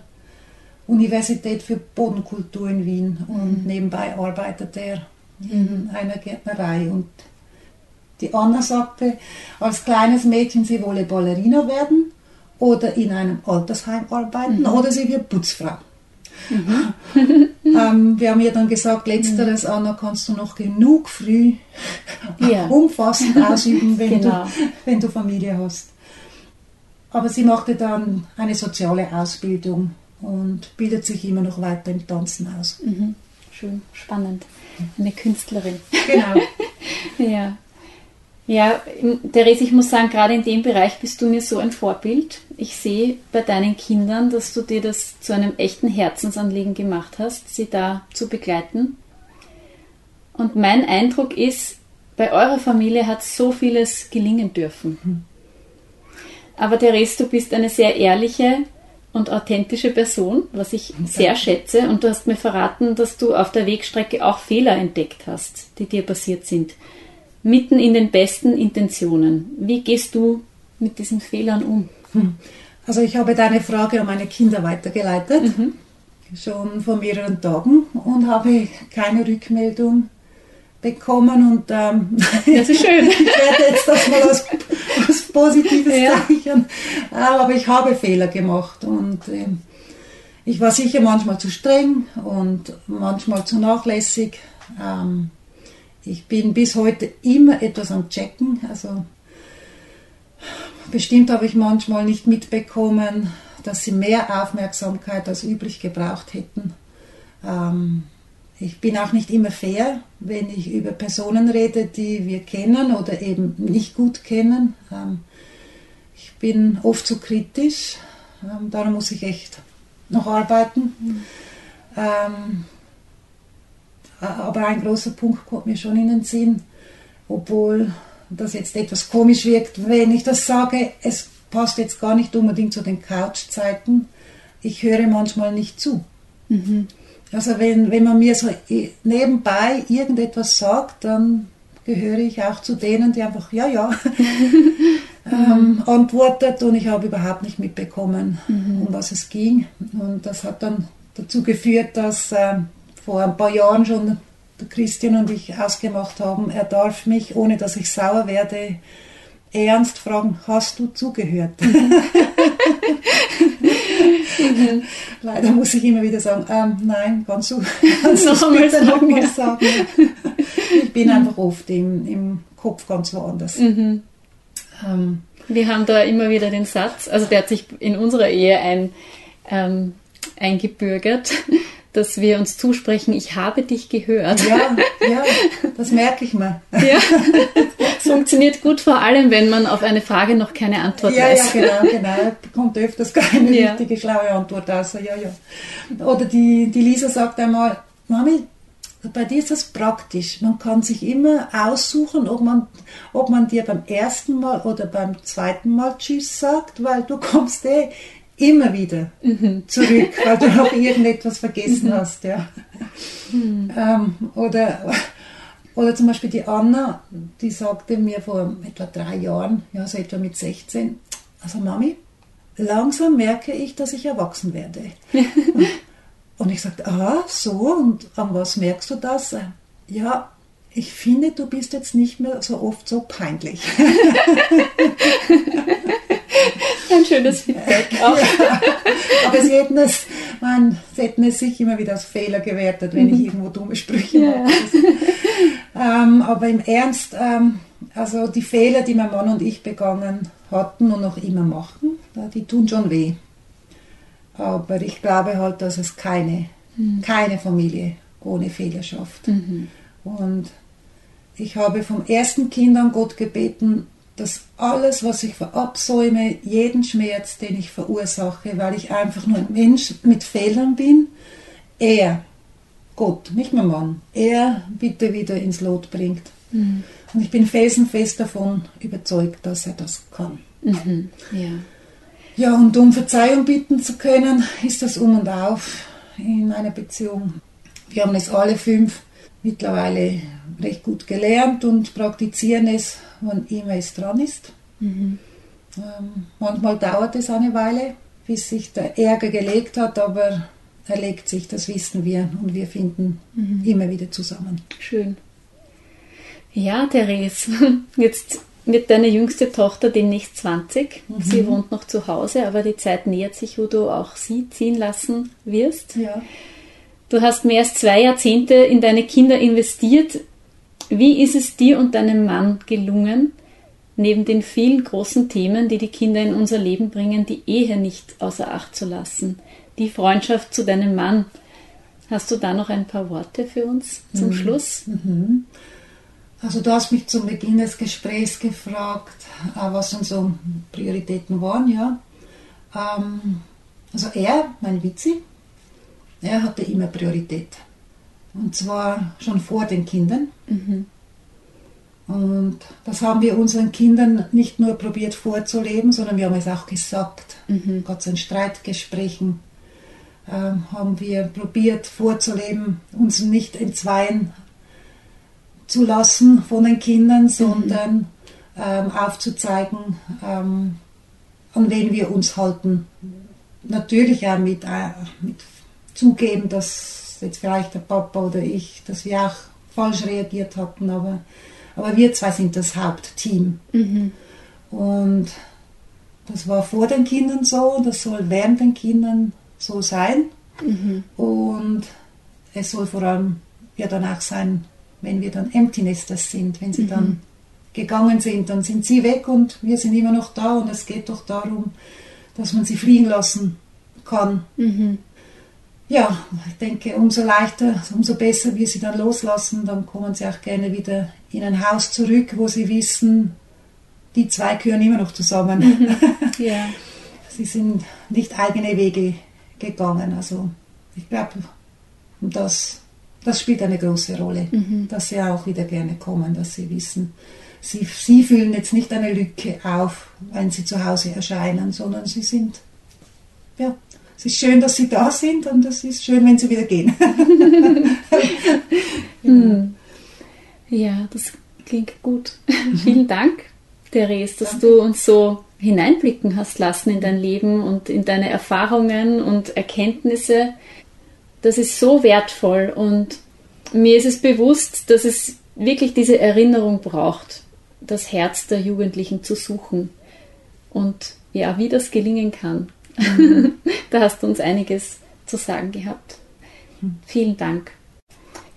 Universität für Bodenkultur in Wien. Und mhm. nebenbei arbeitet er in einer Gärtnerei. Und die Anna sagte als kleines Mädchen, sie wolle Ballerina werden oder in einem Altersheim arbeiten mhm. oder sie wird Putzfrau. Mhm. ähm, wir haben ihr dann gesagt, letzteres, mhm. Anna, kannst du noch genug früh ja. umfassend ausüben, wenn, genau. du, wenn du Familie hast. Aber sie machte dann eine soziale Ausbildung und bildet sich immer noch weiter im Tanzen aus. Mhm. Schön, spannend. Eine Künstlerin. Genau. ja. Ja, Therese, ich muss sagen, gerade in dem Bereich bist du mir so ein Vorbild. Ich sehe bei deinen Kindern, dass du dir das zu einem echten Herzensanliegen gemacht hast, sie da zu begleiten. Und mein Eindruck ist, bei eurer Familie hat so vieles gelingen dürfen. Mhm. Aber Therese, du bist eine sehr ehrliche, und authentische Person, was ich sehr schätze. Und du hast mir verraten, dass du auf der Wegstrecke auch Fehler entdeckt hast, die dir passiert sind. Mitten in den besten Intentionen. Wie gehst du mit diesen Fehlern um? Hm. Also ich habe deine Frage an meine Kinder weitergeleitet, mhm. schon vor mehreren Tagen und habe keine Rückmeldung bekommen und ähm, das ist schön. ich werde jetzt das mal als, als positives ja. Zeichen. Aber ich habe Fehler gemacht und äh, ich war sicher manchmal zu streng und manchmal zu nachlässig. Ähm, ich bin bis heute immer etwas am Checken. Also bestimmt habe ich manchmal nicht mitbekommen, dass sie mehr Aufmerksamkeit als üblich gebraucht hätten. Ähm, ich bin auch nicht immer fair, wenn ich über Personen rede, die wir kennen oder eben nicht gut kennen. Ähm, ich bin oft zu kritisch, ähm, darum muss ich echt noch arbeiten. Mhm. aber ein großer Punkt kommt mir schon in den Sinn, obwohl das jetzt etwas komisch wirkt, wenn ich das sage, es passt jetzt gar nicht unbedingt zu den Couchzeiten. Ich höre manchmal nicht zu. Mhm. Also wenn, wenn man mir so nebenbei irgendetwas sagt, dann gehöre ich auch zu denen, die einfach ja, ja ähm, antwortet und ich habe überhaupt nicht mitbekommen, mhm. um was es ging. Und das hat dann dazu geführt, dass äh, vor ein paar Jahren schon der Christian und ich ausgemacht haben, er darf mich, ohne dass ich sauer werde, ernst fragen, hast du zugehört? Mhm. Leider muss ich immer wieder sagen, ähm, nein, kannst du, kannst noch du bitte noch mal sagen. ich bin einfach oft im, im Kopf ganz woanders. Mhm. Ähm, Wir haben da immer wieder den Satz, also der hat sich in unserer Ehe ein, ähm, eingebürgert, dass wir uns zusprechen, ich habe dich gehört. Ja, ja, das merke ich mal. Ja, es funktioniert gut, vor allem, wenn man auf eine Frage noch keine Antwort ja, weiß. Ja, genau, genau. Bekommt öfters keine ja. richtige, schlaue Antwort. Also, ja, ja. Oder die, die Lisa sagt einmal, Mami, bei dir ist das praktisch. Man kann sich immer aussuchen, ob man, ob man dir beim ersten Mal oder beim zweiten Mal Tschüss sagt, weil du kommst eh immer wieder mhm. zurück, weil du noch irgendetwas vergessen mhm. hast. Ja. Mhm. Ähm, oder, oder zum Beispiel die Anna, die sagte mir vor etwa drei Jahren, ja, so etwa mit 16, also Mami, langsam merke ich, dass ich erwachsen werde. und, und ich sagte, ah, so, und an was merkst du das? Ja, ich finde, du bist jetzt nicht mehr so oft so peinlich. Ein schönes Feedback auch. Ja, aber sie hätten, es, man, sie hätten es sich immer wieder als Fehler gewertet, wenn ich mhm. irgendwo dumme Sprüche ja. mache. Ähm, aber im Ernst, ähm, also die Fehler, die mein Mann und ich begangen hatten und noch immer machen, die tun schon weh. Aber ich glaube halt, dass es keine, mhm. keine Familie ohne Fehler schafft. Mhm. Und ich habe vom ersten Kind an Gott gebeten, dass alles, was ich verabsäume, jeden Schmerz, den ich verursache, weil ich einfach nur ein Mensch mit Fehlern bin, er, Gott, nicht mein Mann, er bitte wieder ins Lot bringt. Mhm. Und ich bin felsenfest davon überzeugt, dass er das kann. Mhm. Ja. ja, und um Verzeihung bitten zu können, ist das um und auf in einer Beziehung. Wir haben es alle fünf mittlerweile recht gut gelernt und praktizieren es, wann immer es dran ist. Mhm. Ähm, manchmal dauert es eine Weile, bis sich der Ärger gelegt hat, aber er legt sich, das wissen wir und wir finden mhm. immer wieder zusammen. Schön. Ja, Therese, jetzt wird deine jüngste Tochter demnächst 20. Mhm. Sie wohnt noch zu Hause, aber die Zeit nähert sich, wo du auch sie ziehen lassen wirst. Ja. Du hast mehr als zwei Jahrzehnte in deine Kinder investiert. Wie ist es dir und deinem Mann gelungen, neben den vielen großen Themen, die die Kinder in unser Leben bringen, die Ehe nicht außer Acht zu lassen? Die Freundschaft zu deinem Mann. Hast du da noch ein paar Worte für uns zum mhm. Schluss? Mhm. Also du hast mich zum Beginn des Gesprächs gefragt, äh, was unsere Prioritäten waren, ja. Ähm, also er, mein Witzi, er hatte immer Priorität. Und zwar schon vor den Kindern. Mhm. Und das haben wir unseren Kindern nicht nur probiert vorzuleben, sondern wir haben es auch gesagt. Mhm. Gott sei Streitgesprächen ähm, haben wir probiert vorzuleben, uns nicht entzweien zu lassen von den Kindern, mhm. sondern mhm. ähm, aufzuzeigen, ähm, an wen wir uns halten. Natürlich auch mit, äh, mit zugeben, dass jetzt vielleicht der Papa oder ich, dass wir auch falsch reagiert hatten, aber, aber wir zwei sind das Hauptteam. Mhm. Und das war vor den Kindern so, das soll während den Kindern so sein. Mhm. Und es soll vor allem ja dann auch sein, wenn wir dann Empty Nesters sind, wenn sie mhm. dann gegangen sind, dann sind sie weg und wir sind immer noch da und es geht doch darum, dass man sie fliegen lassen kann. Mhm ja, ich denke, umso leichter, umso besser wir sie dann loslassen, dann kommen sie auch gerne wieder in ein Haus zurück, wo sie wissen, die zwei gehören immer noch zusammen. Mhm. Ja. sie sind nicht eigene Wege gegangen. Also ich glaube, das, das spielt eine große Rolle, mhm. dass sie auch wieder gerne kommen, dass sie wissen, sie, sie füllen jetzt nicht eine Lücke auf, wenn sie zu Hause erscheinen, sondern sie sind ja, es ist schön, dass Sie da sind und es ist schön, wenn Sie wieder gehen. hm. Ja, das klingt gut. Vielen Dank, Therese, dass Danke. du uns so hineinblicken hast lassen in dein Leben und in deine Erfahrungen und Erkenntnisse. Das ist so wertvoll und mir ist es bewusst, dass es wirklich diese Erinnerung braucht, das Herz der Jugendlichen zu suchen und ja, wie das gelingen kann. Mhm. da hast du uns einiges zu sagen gehabt. Vielen Dank.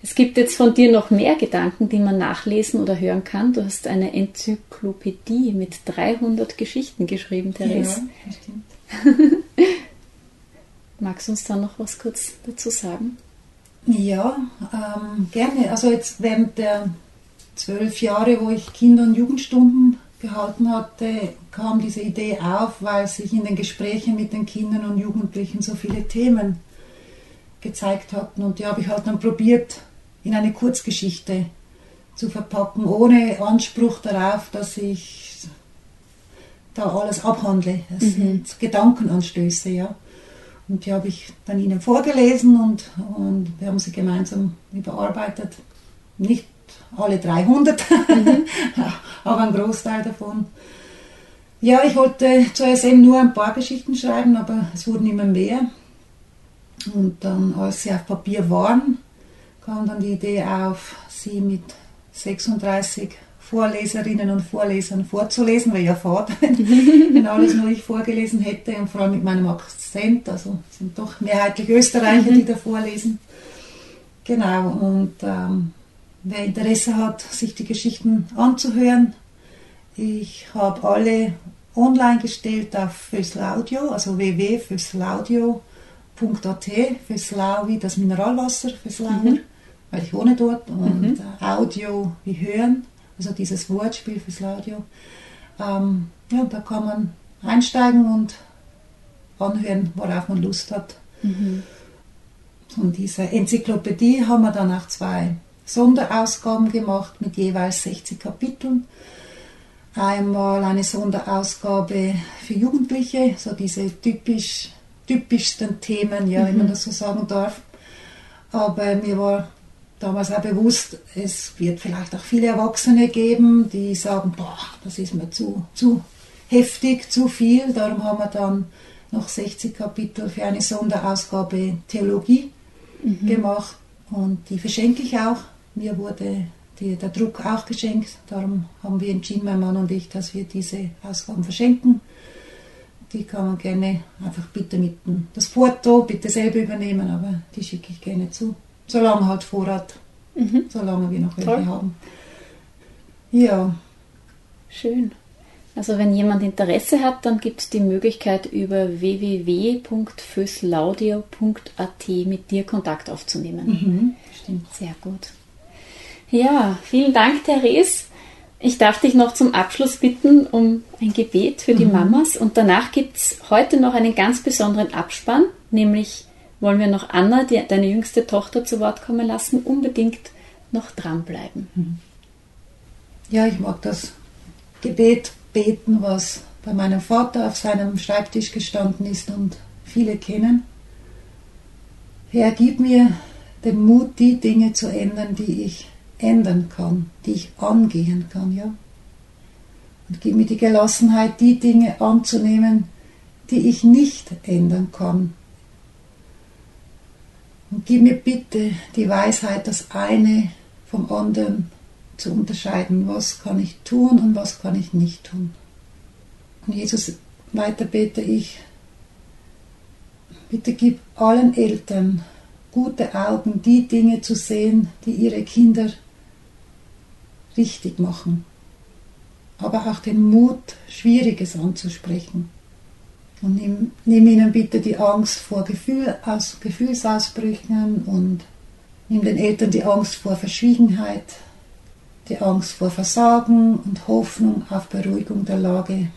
Es gibt jetzt von dir noch mehr Gedanken, die man nachlesen oder hören kann. Du hast eine Enzyklopädie mit 300 Geschichten geschrieben, Therese. Ja, stimmt. Magst du uns da noch was kurz dazu sagen? Ja, ähm, gerne. Also jetzt während der zwölf Jahre, wo ich Kinder- und Jugendstunden gehalten hatte, kam diese Idee auf, weil sich in den Gesprächen mit den Kindern und Jugendlichen so viele Themen gezeigt hatten. Und die habe ich halt dann probiert, in eine Kurzgeschichte zu verpacken, ohne Anspruch darauf, dass ich da alles abhandle. Das mhm. sind Gedankenanstöße, ja. Und die habe ich dann ihnen vorgelesen und, und wir haben sie gemeinsam überarbeitet. Nicht alle 300, mhm. aber ein Großteil davon. Ja, ich wollte zuerst eben nur ein paar Geschichten schreiben, aber es wurden immer mehr. Und dann, als sie auf Papier waren, kam dann die Idee auf, sie mit 36 Vorleserinnen und Vorlesern vorzulesen, weil ja fad, wenn alles nur ich vorgelesen hätte und vor allem mit meinem Akzent, also sind doch mehrheitlich Österreicher, die mhm. da vorlesen. Genau, und ähm, wer Interesse hat, sich die Geschichten anzuhören, ich habe alle online gestellt auf Föslaudio, also www.föslaudio.at, Föslau wie das Mineralwasser, Föslauer. Mhm. weil ich wohne dort, und mhm. Audio wie Hören, also dieses Wortspiel fürs Audio. Ähm, ja, da kann man einsteigen und anhören, worauf man Lust hat. Mhm. Von dieser Enzyklopädie haben wir dann auch zwei Sonderausgaben gemacht mit jeweils 60 Kapiteln. Einmal eine Sonderausgabe für Jugendliche, so diese typisch, typischsten Themen, ja, mhm. wenn man das so sagen darf. Aber mir war damals auch bewusst, es wird vielleicht auch viele Erwachsene geben, die sagen, boah, das ist mir zu, zu heftig, zu viel. Darum haben wir dann noch 60 Kapitel für eine Sonderausgabe Theologie mhm. gemacht und die verschenke ich auch. Mir wurde die, der Druck auch geschenkt. Darum haben wir entschieden, mein Mann und ich, dass wir diese Ausgaben verschenken. Die kann man gerne einfach bitte mit das Porto bitte selber übernehmen, aber die schicke ich gerne zu. Solange halt Vorrat, mhm. solange wir noch welche haben. Ja. Schön. Also wenn jemand Interesse hat, dann gibt es die Möglichkeit über www.füslaudio.at mit dir Kontakt aufzunehmen. Mhm, stimmt. Sehr gut. Ja, vielen Dank, Therese. Ich darf dich noch zum Abschluss bitten um ein Gebet für die mhm. Mamas und danach gibt es heute noch einen ganz besonderen Abspann, nämlich wollen wir noch Anna, die, deine jüngste Tochter, zu Wort kommen lassen, unbedingt noch dranbleiben. Mhm. Ja, ich mag das Gebet beten, was bei meinem Vater auf seinem Schreibtisch gestanden ist und viele kennen. Herr, gib mir den Mut, die Dinge zu ändern, die ich ändern kann, die ich angehen kann, ja. Und gib mir die Gelassenheit, die Dinge anzunehmen, die ich nicht ändern kann. Und gib mir bitte die Weisheit, das eine vom anderen zu unterscheiden, was kann ich tun und was kann ich nicht tun. Und Jesus, weiter bete ich, bitte gib allen Eltern gute Augen, die Dinge zu sehen, die ihre Kinder richtig machen, aber auch den Mut, Schwieriges anzusprechen. Und nimm, nimm ihnen bitte die Angst vor Gefühl, aus, Gefühlsausbrüchen und nimm den Eltern die Angst vor Verschwiegenheit, die Angst vor Versagen und Hoffnung auf Beruhigung der Lage.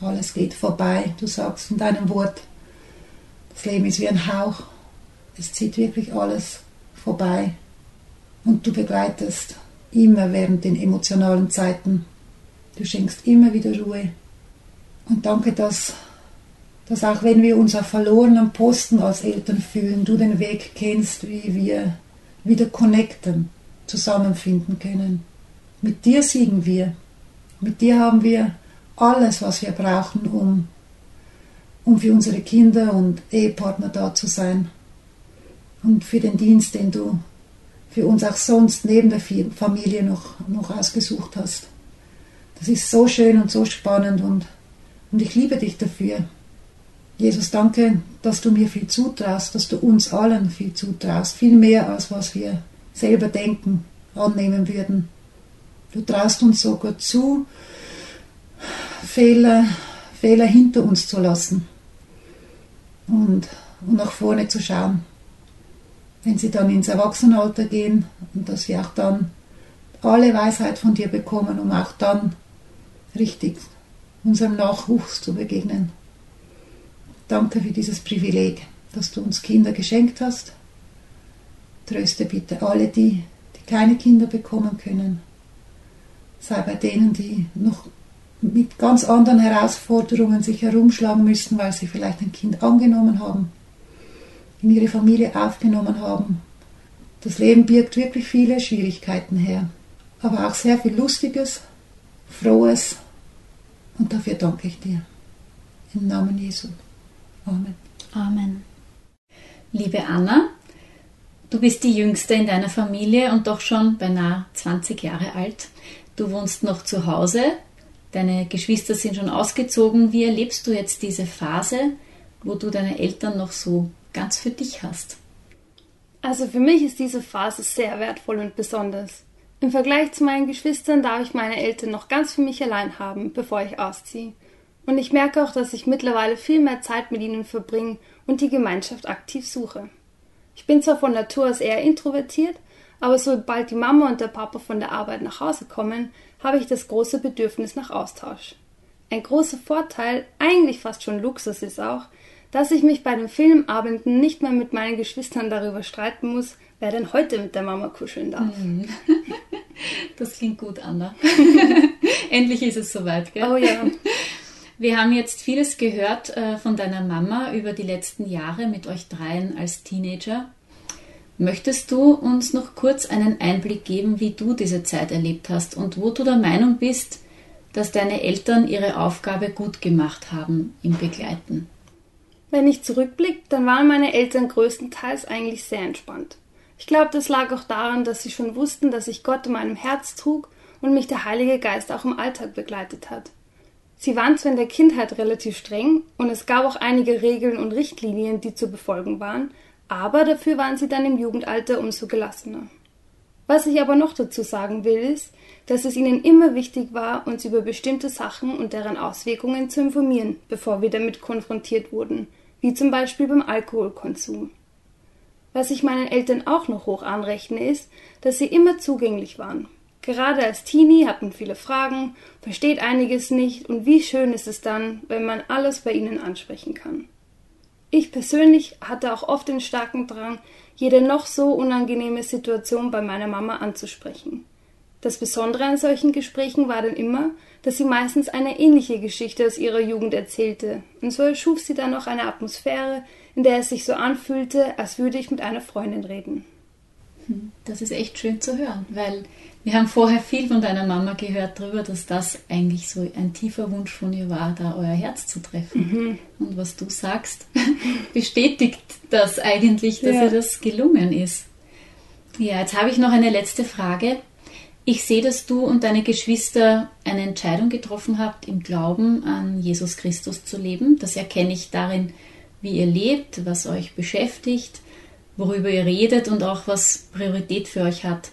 Alles geht vorbei. Du sagst in deinem Wort, das Leben ist wie ein Hauch. Es zieht wirklich alles vorbei. Und du begleitest immer während den emotionalen Zeiten. Du schenkst immer wieder Ruhe. Und danke, dass, dass auch wenn wir uns auf verlorenen Posten als Eltern fühlen, du den Weg kennst, wie wir wieder connecten, zusammenfinden können. Mit dir siegen wir. Mit dir haben wir alles, was wir brauchen, um, um für unsere Kinder und Ehepartner da zu sein. Und für den Dienst, den du für uns auch sonst neben der Familie noch, noch ausgesucht hast. Das ist so schön und so spannend und, und ich liebe dich dafür. Jesus, danke, dass du mir viel zutraust, dass du uns allen viel zutraust, viel mehr als was wir selber denken, annehmen würden. Du traust uns sogar zu, Fehler, Fehler hinter uns zu lassen und, und nach vorne zu schauen wenn sie dann ins Erwachsenenalter gehen und dass sie auch dann alle Weisheit von dir bekommen, um auch dann richtig unserem Nachwuchs zu begegnen. Danke für dieses Privileg, dass du uns Kinder geschenkt hast. Tröste bitte alle die, die keine Kinder bekommen können. Sei bei denen, die noch mit ganz anderen Herausforderungen sich herumschlagen müssen, weil sie vielleicht ein Kind angenommen haben in ihre Familie aufgenommen haben. Das Leben birgt wirklich viele Schwierigkeiten her, aber auch sehr viel Lustiges, Frohes und dafür danke ich dir. Im Namen Jesu. Amen. Amen. Liebe Anna, du bist die Jüngste in deiner Familie und doch schon beinahe 20 Jahre alt. Du wohnst noch zu Hause, deine Geschwister sind schon ausgezogen. Wie erlebst du jetzt diese Phase, wo du deine Eltern noch so ganz für dich hast? Also für mich ist diese Phase sehr wertvoll und besonders. Im Vergleich zu meinen Geschwistern darf ich meine Eltern noch ganz für mich allein haben, bevor ich ausziehe. Und ich merke auch, dass ich mittlerweile viel mehr Zeit mit ihnen verbringe und die Gemeinschaft aktiv suche. Ich bin zwar von Natur aus eher introvertiert, aber sobald die Mama und der Papa von der Arbeit nach Hause kommen, habe ich das große Bedürfnis nach Austausch. Ein großer Vorteil, eigentlich fast schon Luxus ist auch, dass ich mich bei den Filmabenden nicht mehr mit meinen Geschwistern darüber streiten muss, wer denn heute mit der Mama kuscheln darf. Mhm. Das klingt gut, Anna. Endlich ist es soweit, gell? Oh ja. Wir haben jetzt vieles gehört äh, von deiner Mama über die letzten Jahre mit euch dreien als Teenager. Möchtest du uns noch kurz einen Einblick geben, wie du diese Zeit erlebt hast und wo du der Meinung bist, dass deine Eltern ihre Aufgabe gut gemacht haben im Begleiten? Wenn ich zurückblicke, dann waren meine Eltern größtenteils eigentlich sehr entspannt. Ich glaube, das lag auch daran, dass sie schon wussten, dass ich Gott in meinem Herz trug und mich der Heilige Geist auch im Alltag begleitet hat. Sie waren zwar in der Kindheit relativ streng und es gab auch einige Regeln und Richtlinien, die zu befolgen waren, aber dafür waren sie dann im Jugendalter umso gelassener. Was ich aber noch dazu sagen will, ist, dass es ihnen immer wichtig war, uns über bestimmte Sachen und deren Auswirkungen zu informieren, bevor wir damit konfrontiert wurden, wie zum Beispiel beim Alkoholkonsum. Was ich meinen Eltern auch noch hoch anrechne, ist, dass sie immer zugänglich waren. Gerade als Teenie hat man viele Fragen, versteht einiges nicht und wie schön ist es dann, wenn man alles bei ihnen ansprechen kann. Ich persönlich hatte auch oft den starken Drang, jede noch so unangenehme Situation bei meiner Mama anzusprechen. Das Besondere an solchen Gesprächen war dann immer, dass sie meistens eine ähnliche Geschichte aus ihrer Jugend erzählte, und so erschuf sie dann auch eine Atmosphäre, in der es sich so anfühlte, als würde ich mit einer Freundin reden. Hm, das ist echt schön zu hören, weil wir haben vorher viel von deiner Mama gehört darüber, dass das eigentlich so ein tiefer Wunsch von ihr war, da euer Herz zu treffen. Mhm. Und was du sagst, bestätigt das eigentlich, dass ja. ihr das gelungen ist. Ja, jetzt habe ich noch eine letzte Frage. Ich sehe, dass du und deine Geschwister eine Entscheidung getroffen habt, im Glauben an Jesus Christus zu leben. Das erkenne ich darin, wie ihr lebt, was euch beschäftigt, worüber ihr redet und auch was Priorität für euch hat.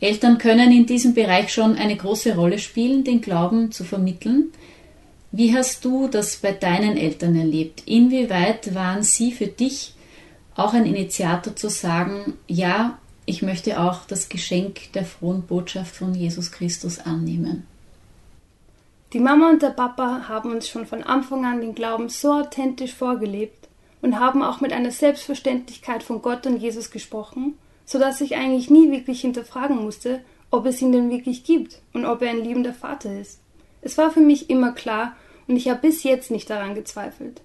Eltern können in diesem Bereich schon eine große Rolle spielen, den Glauben zu vermitteln. Wie hast du das bei deinen Eltern erlebt? Inwieweit waren sie für dich auch ein Initiator zu sagen, ja, ich möchte auch das Geschenk der frohen Botschaft von Jesus Christus annehmen? Die Mama und der Papa haben uns schon von Anfang an den Glauben so authentisch vorgelebt und haben auch mit einer Selbstverständlichkeit von Gott und Jesus gesprochen, so dass ich eigentlich nie wirklich hinterfragen musste, ob es ihn denn wirklich gibt und ob er ein liebender Vater ist. Es war für mich immer klar und ich habe bis jetzt nicht daran gezweifelt.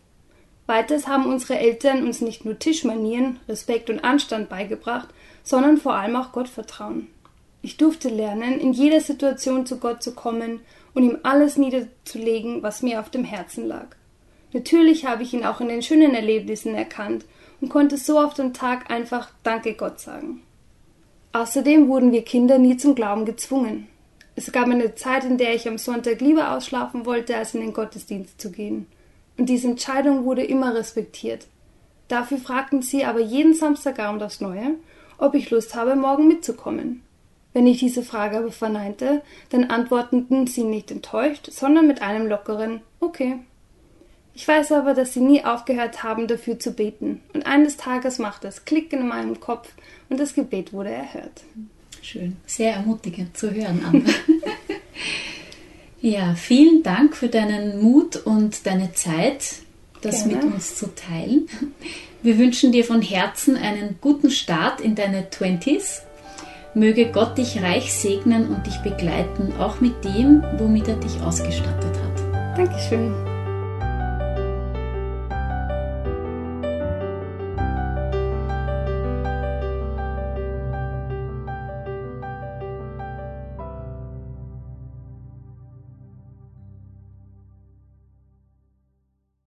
Weiters haben unsere Eltern uns nicht nur Tischmanieren, Respekt und Anstand beigebracht, sondern vor allem auch Gottvertrauen. Ich durfte lernen, in jeder Situation zu Gott zu kommen und ihm alles niederzulegen, was mir auf dem Herzen lag. Natürlich habe ich ihn auch in den schönen Erlebnissen erkannt und konnte so auf den Tag einfach Danke Gott sagen. Außerdem wurden wir Kinder nie zum Glauben gezwungen. Es gab eine Zeit, in der ich am Sonntag lieber ausschlafen wollte, als in den Gottesdienst zu gehen. Und diese Entscheidung wurde immer respektiert. Dafür fragten sie aber jeden Samstagabend aufs Neue, ob ich Lust habe, morgen mitzukommen. Wenn ich diese Frage aber verneinte, dann antworteten sie nicht enttäuscht, sondern mit einem lockeren Okay. Ich weiß aber, dass sie nie aufgehört haben, dafür zu beten. Und eines Tages machte es Klicken in meinem Kopf und das Gebet wurde erhört. Schön. Sehr ermutigend zu hören, Anna. ja, vielen Dank für deinen Mut und deine Zeit, das Gerne. mit uns zu teilen. Wir wünschen dir von Herzen einen guten Start in deine Twenties. Möge Gott dich reich segnen und dich begleiten, auch mit dem, womit er dich ausgestattet hat. Dankeschön.